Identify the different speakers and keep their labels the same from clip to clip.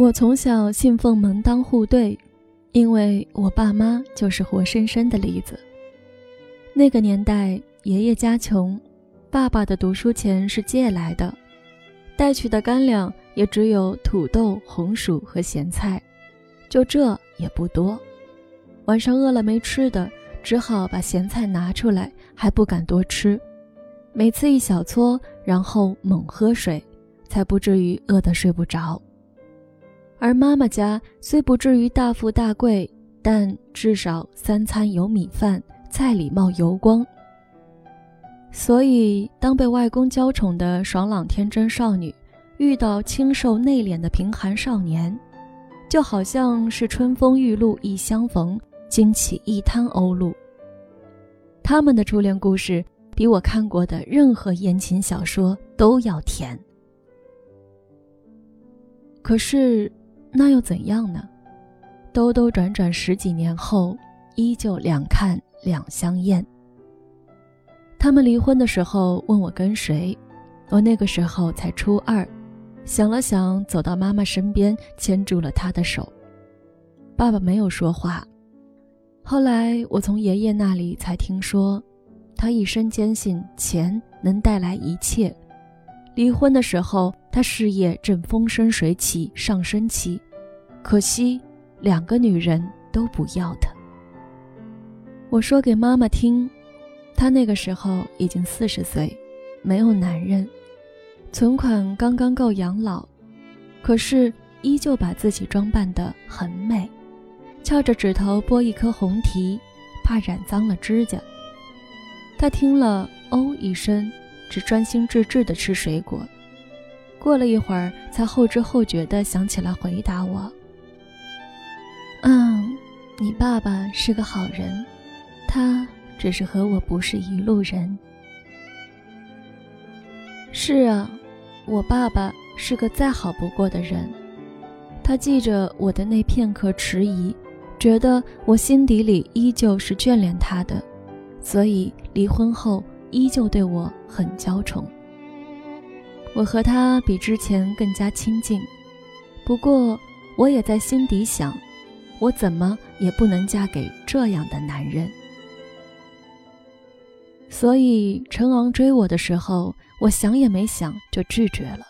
Speaker 1: 我从小信奉门当户对，因为我爸妈就是活生生的例子。那个年代，爷爷家穷，爸爸的读书钱是借来的，带去的干粮也只有土豆、红薯和咸菜，就这也不多。晚上饿了没吃的，只好把咸菜拿出来，还不敢多吃，每次一小撮，然后猛喝水，才不至于饿得睡不着。而妈妈家虽不至于大富大贵，但至少三餐有米饭，菜里冒油光。所以，当被外公娇宠的爽朗天真少女遇到清瘦内敛的贫寒少年，就好像是春风玉露一相逢，惊起一滩鸥鹭。他们的初恋故事比我看过的任何言情小说都要甜。可是。那又怎样呢？兜兜转转十几年后，依旧两看两相厌。他们离婚的时候问我跟谁，我那个时候才初二，想了想，走到妈妈身边，牵住了她的手。爸爸没有说话。后来我从爷爷那里才听说，他一生坚信钱能带来一切。离婚的时候，他事业正风生水起，上升期，可惜两个女人都不要他。我说给妈妈听，她那个时候已经四十岁，没有男人，存款刚刚够养老，可是依旧把自己装扮得很美，翘着指头剥一颗红提，怕染脏了指甲。他听了，哦一声。只专心致志地吃水果，过了一会儿，才后知后觉地想起来回答我：“嗯，你爸爸是个好人，他只是和我不是一路人。”是啊，我爸爸是个再好不过的人，他记着我的那片刻迟疑，觉得我心底里依旧是眷恋他的，所以离婚后。依旧对我很娇宠，我和他比之前更加亲近。不过，我也在心底想，我怎么也不能嫁给这样的男人。所以，陈昂追我的时候，我想也没想就拒绝了。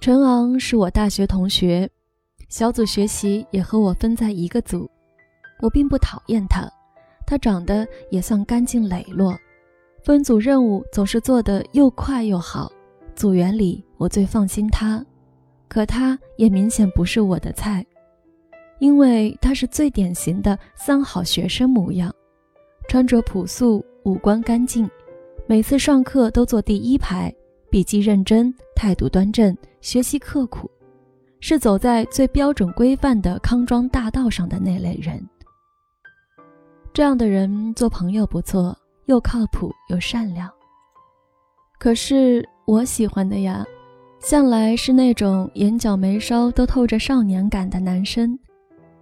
Speaker 1: 陈昂是我大学同学，小组学习也和我分在一个组。我并不讨厌他，他长得也算干净磊落，分组任务总是做得又快又好。组员里我最放心他，可他也明显不是我的菜，因为他是最典型的三好学生模样，穿着朴素，五官干净，每次上课都坐第一排，笔记认真，态度端正，学习刻苦，是走在最标准规范的康庄大道上的那类人。这样的人做朋友不错，又靠谱又善良。可是我喜欢的呀，向来是那种眼角眉梢都透着少年感的男生，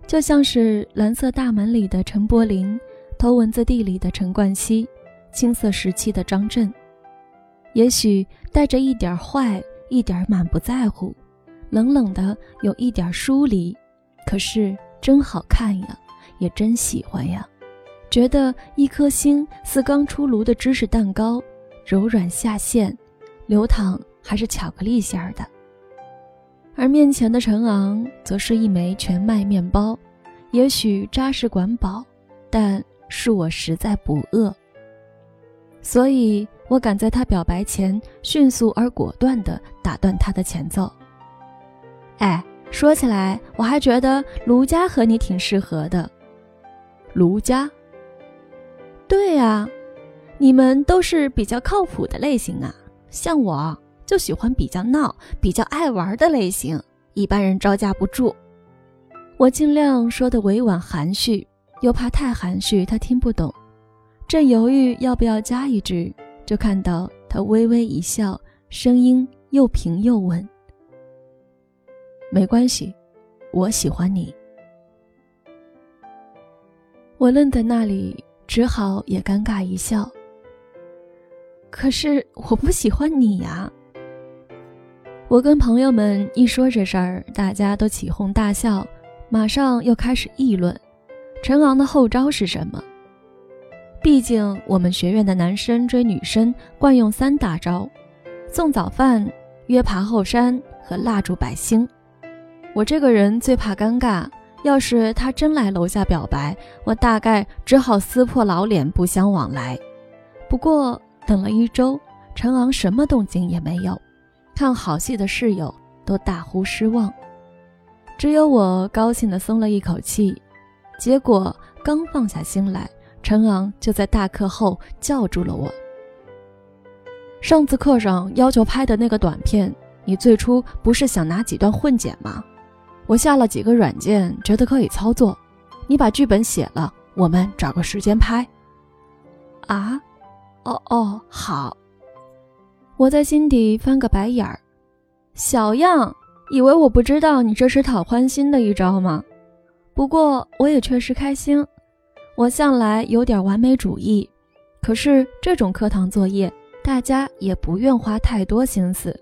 Speaker 1: 就像是《蓝色大门》里的陈柏霖，《头文字 D》里的陈冠希，青涩时期的张震。也许带着一点坏，一点满不在乎，冷冷的有一点疏离，可是真好看呀，也真喜欢呀。觉得一颗心似刚出炉的芝士蛋糕，柔软下陷，流淌还是巧克力馅儿的。而面前的陈昂则是一枚全麦面包，也许扎实管饱，但是我实在不饿。所以我赶在他表白前，迅速而果断地打断他的前奏。哎，说起来，我还觉得卢佳和你挺适合的。卢佳。对呀，你们都是比较靠谱的类型啊。像我就喜欢比较闹、比较爱玩的类型，一般人招架不住。我尽量说的委婉含蓄，又怕太含蓄他听不懂。正犹豫要不要加一句，就看到他微微一笑，声音又平又稳：“没关系，我喜欢你。”我愣在那里。只好也尴尬一笑。可是我不喜欢你呀。我跟朋友们一说这事儿，大家都起哄大笑，马上又开始议论陈昂的后招是什么。毕竟我们学院的男生追女生惯用三大招：送早饭、约爬后山和蜡烛摆星。我这个人最怕尴尬，要是他真来楼下表白，我大概只好撕破老脸不相往来。不过等了一周，陈昂什么动静也没有。看好戏的室友都大呼失望，只有我高兴地松了一口气。结果刚放下心来，陈昂就在大课后叫住了我。上次课上要求拍的那个短片，你最初不是想拿几段混剪吗？我下了几个软件，觉得可以操作。你把剧本写了，我们找个时间拍。啊？哦哦，好。我在心底翻个白眼儿，小样，以为我不知道你这是讨欢心的一招吗？不过我也确实开心。我向来有点完美主义，可是这种课堂作业，大家也不愿花太多心思。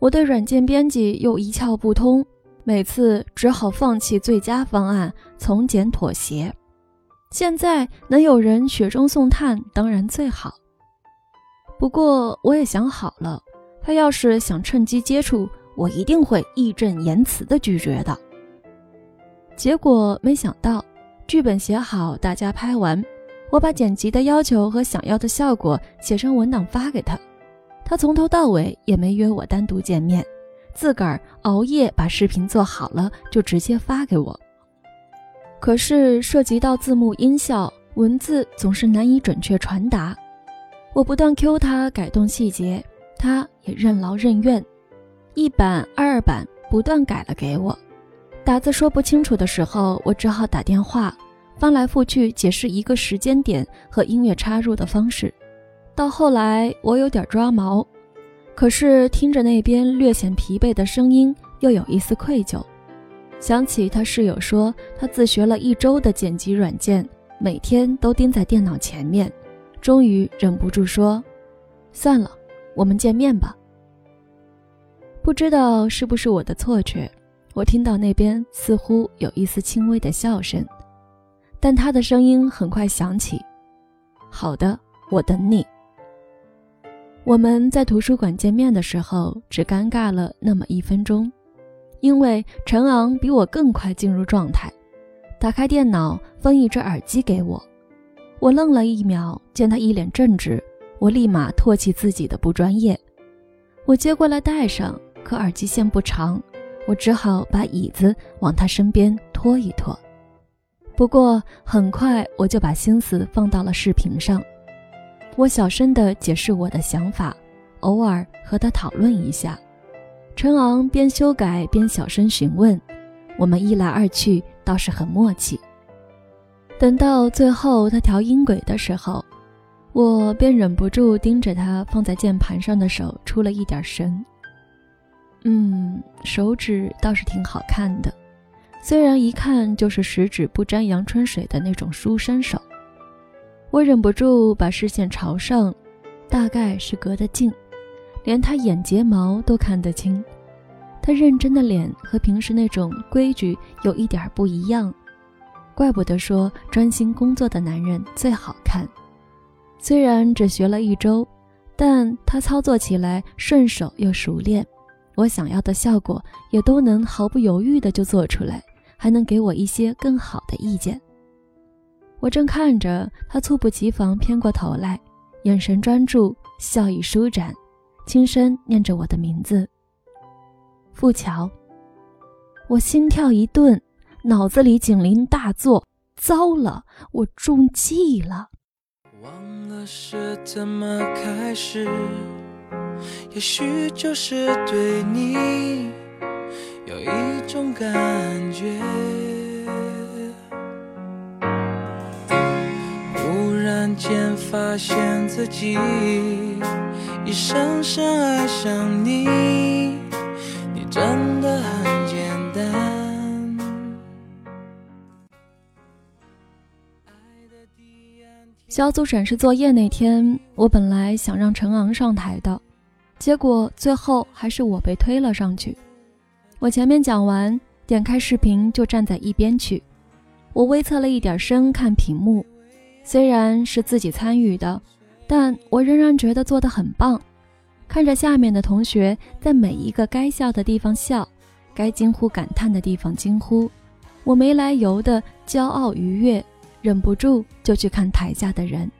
Speaker 1: 我对软件编辑又一窍不通，每次只好放弃最佳方案，从简妥协。现在能有人雪中送炭，当然最好。不过我也想好了，他要是想趁机接触，我一定会义正言辞地拒绝的。结果没想到，剧本写好，大家拍完，我把剪辑的要求和想要的效果写成文档发给他，他从头到尾也没约我单独见面，自个儿熬夜把视频做好了就直接发给我。可是涉及到字幕、音效、文字，总是难以准确传达。我不断 Q 他改动细节，他也任劳任怨，一版二版不断改了给我。打字说不清楚的时候，我只好打电话，翻来覆去解释一个时间点和音乐插入的方式。到后来我有点抓毛，可是听着那边略显疲惫的声音，又有一丝愧疚。想起他室友说，他自学了一周的剪辑软件，每天都盯在电脑前面。终于忍不住说：“算了，我们见面吧。”不知道是不是我的错觉，我听到那边似乎有一丝轻微的笑声，但他的声音很快响起：“好的，我等你。”我们在图书馆见面的时候，只尴尬了那么一分钟，因为陈昂比我更快进入状态，打开电脑，分一只耳机给我。我愣了一秒，见他一脸正直，我立马唾弃自己的不专业。我接过来戴上，可耳机线不长，我只好把椅子往他身边拖一拖。不过很快我就把心思放到了视频上，我小声地解释我的想法，偶尔和他讨论一下。陈昂边修改边小声询问，我们一来二去倒是很默契。等到最后他调音轨的时候，我便忍不住盯着他放在键盘上的手出了一点神。嗯，手指倒是挺好看的，虽然一看就是十指不沾阳春水的那种书生手。我忍不住把视线朝上，大概是隔得近，连他眼睫毛都看得清。他认真的脸和平时那种规矩有一点不一样。怪不得说专心工作的男人最好看，虽然只学了一周，但他操作起来顺手又熟练，我想要的效果也都能毫不犹豫的就做出来，还能给我一些更好的意见。我正看着他，猝不及防偏过头来，眼神专注，笑意舒展，轻声念着我的名字：“富桥。”我心跳一顿。脑子里警铃大作，糟了，我中计了。忘了是怎么开始，也许就是对你有一种感觉。发现自己已深深爱上你，你真的很简单。小组展示作业那天，我本来想让陈昂上台的，结果最后还是我被推了上去。我前面讲完，点开视频就站在一边去。我微侧了一点身看屏幕，虽然是自己参与的，但我仍然觉得做得很棒。看着下面的同学在每一个该笑的地方笑，该惊呼感叹的地方惊呼，我没来由的骄傲愉悦，忍不住就去看台下的人。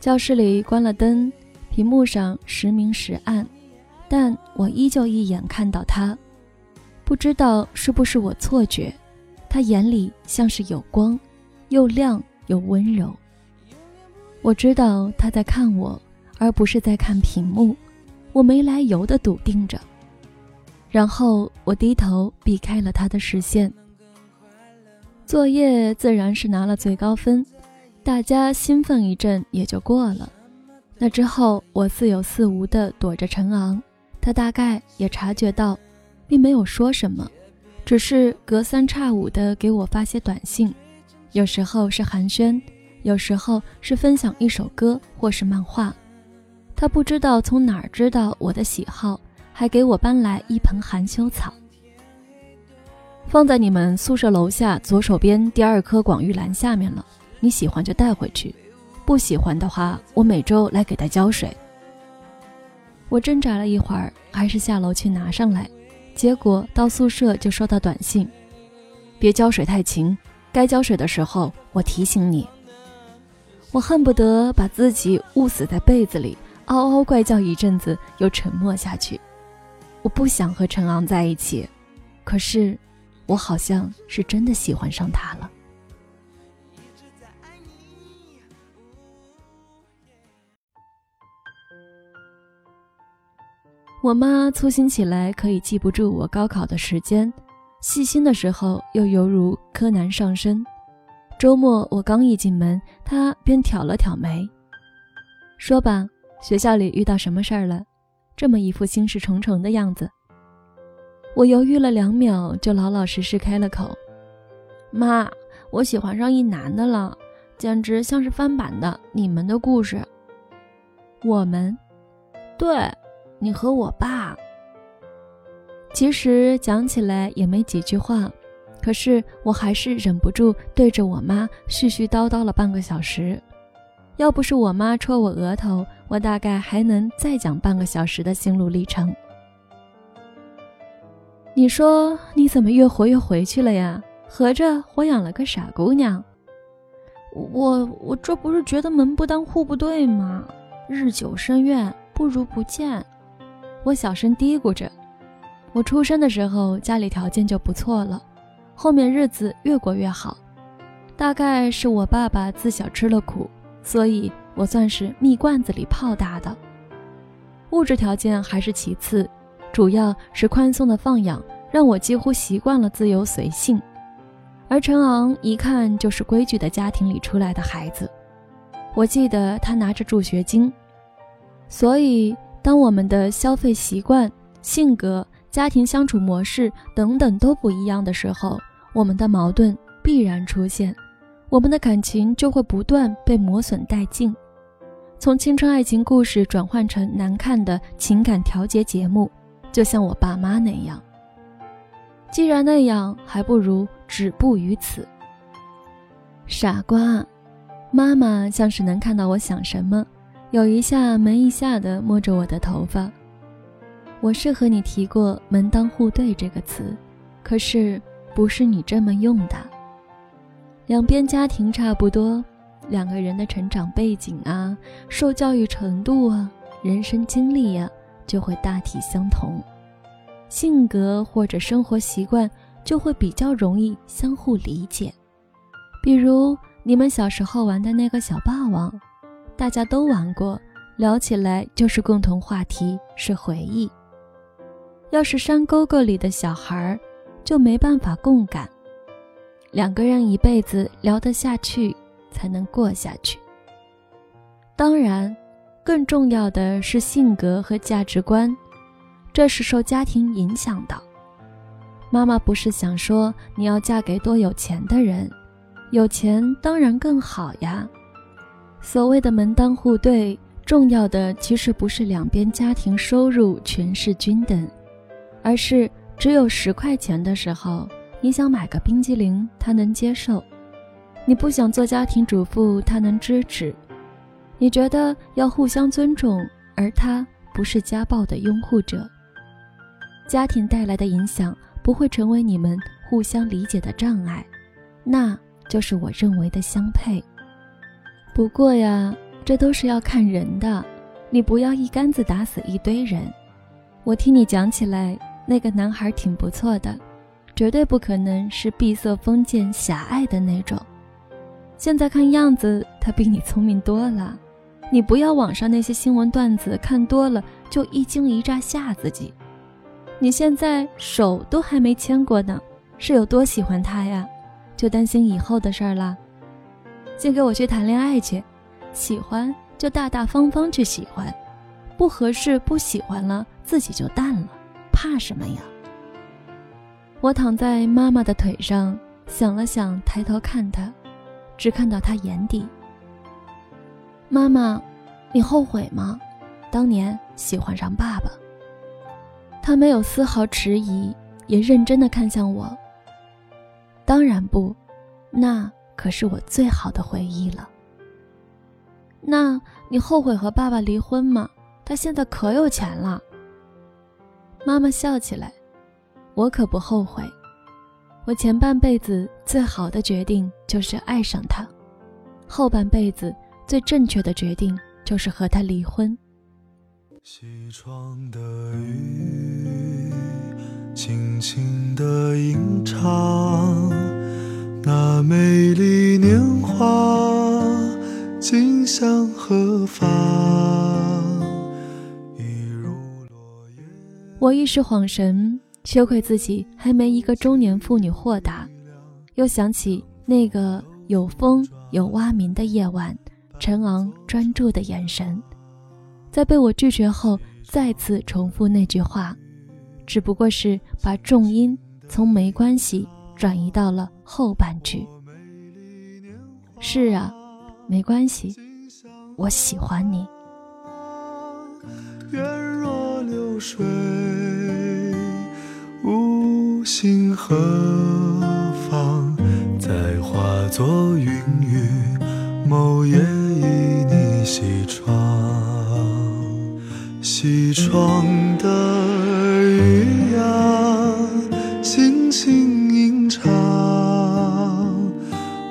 Speaker 1: 教室里关了灯，屏幕上时明时暗，但我依旧一眼看到他，不知道是不是我错觉，他眼里像是有光，又亮又温柔。我知道他在看我。而不是在看屏幕，我没来由的笃定着，然后我低头避开了他的视线。作业自然是拿了最高分，大家兴奋一阵也就过了。那之后，我似有似无的躲着陈昂，他大概也察觉到，并没有说什么，只是隔三差五的给我发些短信，有时候是寒暄，有时候是分享一首歌或是漫画。他不知道从哪儿知道我的喜好，还给我搬来一盆含羞草，放在你们宿舍楼下左手边第二棵广玉兰下面了。你喜欢就带回去，不喜欢的话，我每周来给它浇水。我挣扎了一会儿，还是下楼去拿上来，结果到宿舍就收到短信：别浇水太勤，该浇水的时候我提醒你。我恨不得把自己捂死在被子里。嗷嗷怪叫一阵子，又沉默下去。我不想和陈昂在一起，可是我好像是真的喜欢上他了。我妈粗心起来可以记不住我高考的时间，细心的时候又犹如柯南上身。周末我刚一进门，他便挑了挑眉，说吧。学校里遇到什么事儿了？这么一副心事重重的样子。我犹豫了两秒，就老老实实开了口：“妈，我喜欢上一男的了，简直像是翻版的你们的故事。”我们，对，你和我爸。其实讲起来也没几句话，可是我还是忍不住对着我妈絮絮叨叨了半个小时。要不是我妈戳我额头，我大概还能再讲半个小时的心路历程。你说你怎么越活越回去了呀？合着我养了个傻姑娘？我我这不是觉得门不当户不对吗？日久生怨，不如不见。我小声嘀咕着。我出生的时候家里条件就不错了，后面日子越过越好，大概是我爸爸自小吃了苦。所以，我算是蜜罐子里泡大的。物质条件还是其次，主要是宽松的放养，让我几乎习惯了自由随性。而陈昂一看就是规矩的家庭里出来的孩子。我记得他拿着助学金，所以当我们的消费习惯、性格、家庭相处模式等等都不一样的时候，我们的矛盾必然出现。我们的感情就会不断被磨损殆尽，从青春爱情故事转换成难看的情感调节节目，就像我爸妈那样。既然那样，还不如止步于此。傻瓜，妈妈像是能看到我想什么，有一下没一下的摸着我的头发。我是和你提过“门当户对”这个词，可是不是你这么用的。两边家庭差不多，两个人的成长背景啊、受教育程度啊、人生经历呀，就会大体相同，性格或者生活习惯就会比较容易相互理解。比如你们小时候玩的那个小霸王，大家都玩过，聊起来就是共同话题，是回忆。要是山沟沟里的小孩儿，就没办法共感。两个人一辈子聊得下去，才能过下去。当然，更重要的是性格和价值观，这是受家庭影响的。妈妈不是想说你要嫁给多有钱的人，有钱当然更好呀。所谓的门当户对，
Speaker 2: 重要的其实不是两边家庭收入全是均等，而是只有十块钱的时候，你想买个冰激凌，他能接受；你不想做家庭主妇，他能支持。你觉得要互相尊重，而他不是家暴的拥护者。家庭带来的影响不会成为你们互相理解的障碍，那就是我认为的相配。不过呀。这都是要看人的，你不要一竿子打死一堆人。我听你讲起来，那个男孩挺不错的，绝对不可能是闭塞封建、狭隘的那种。现在看样子，他比你聪明多了。你不要网上那些新闻段子看多了就一惊一乍吓自己。你现在手都还没牵过呢，是有多喜欢他呀？就担心以后的事儿了。先给我去谈恋爱去。喜欢就大大方方去喜欢，不合适不喜欢了自己就淡了，怕什么呀？我躺在妈妈的腿上，想了想，抬头看她，只看到她眼底。妈妈，你后悔吗？当年喜欢上爸爸。她没有丝毫迟疑，也认真的看向我。当然不，那可是我最好的回忆了。那你后悔和爸爸离婚吗？他现在可有钱了。妈妈笑起来，我可不后悔。我前半辈子最好的决定就是爱上他，后半辈子最正确的决定就是和他离婚。西窗的雨，轻轻的吟唱，那美丽年华。今向何方？我一时恍神，羞愧自己还没一个中年妇女豁达，又想起那个有风有蛙鸣的夜晚，陈昂专注的眼神，在被我拒绝后，再次重复那句话，只不过是把重音从没关系转移到了后半句。是啊。没关系，我喜欢你。愿若流水，心何方？再化作云雨，某夜倚你西窗。西窗的雨呀，轻轻吟唱，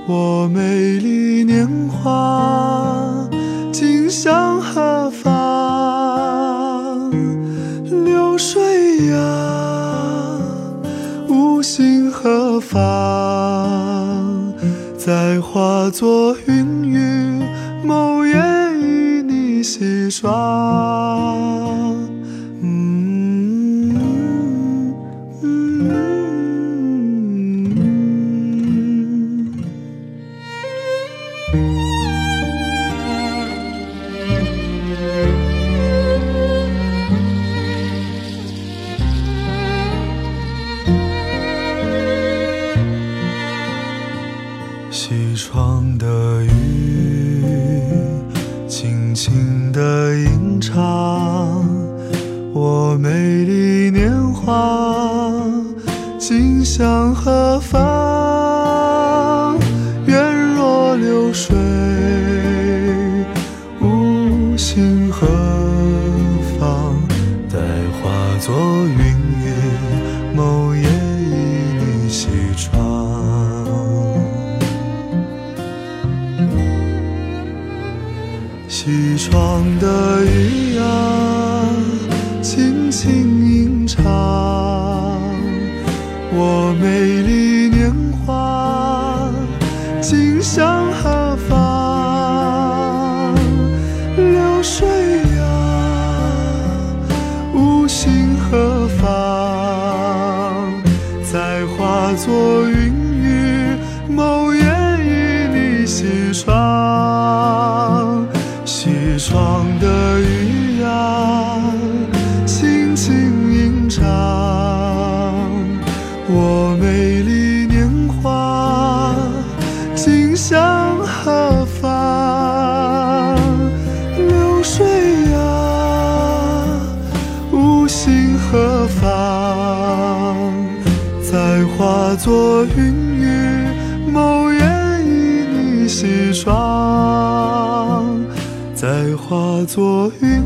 Speaker 2: 我美丽年。华，今宵化作云雨，某夜与你戏耍。西窗的雨啊，轻轻吟唱。美丽年华，今向何方？流水啊，无心何妨？再化作云雨，某夜旖旎西窗。再化作云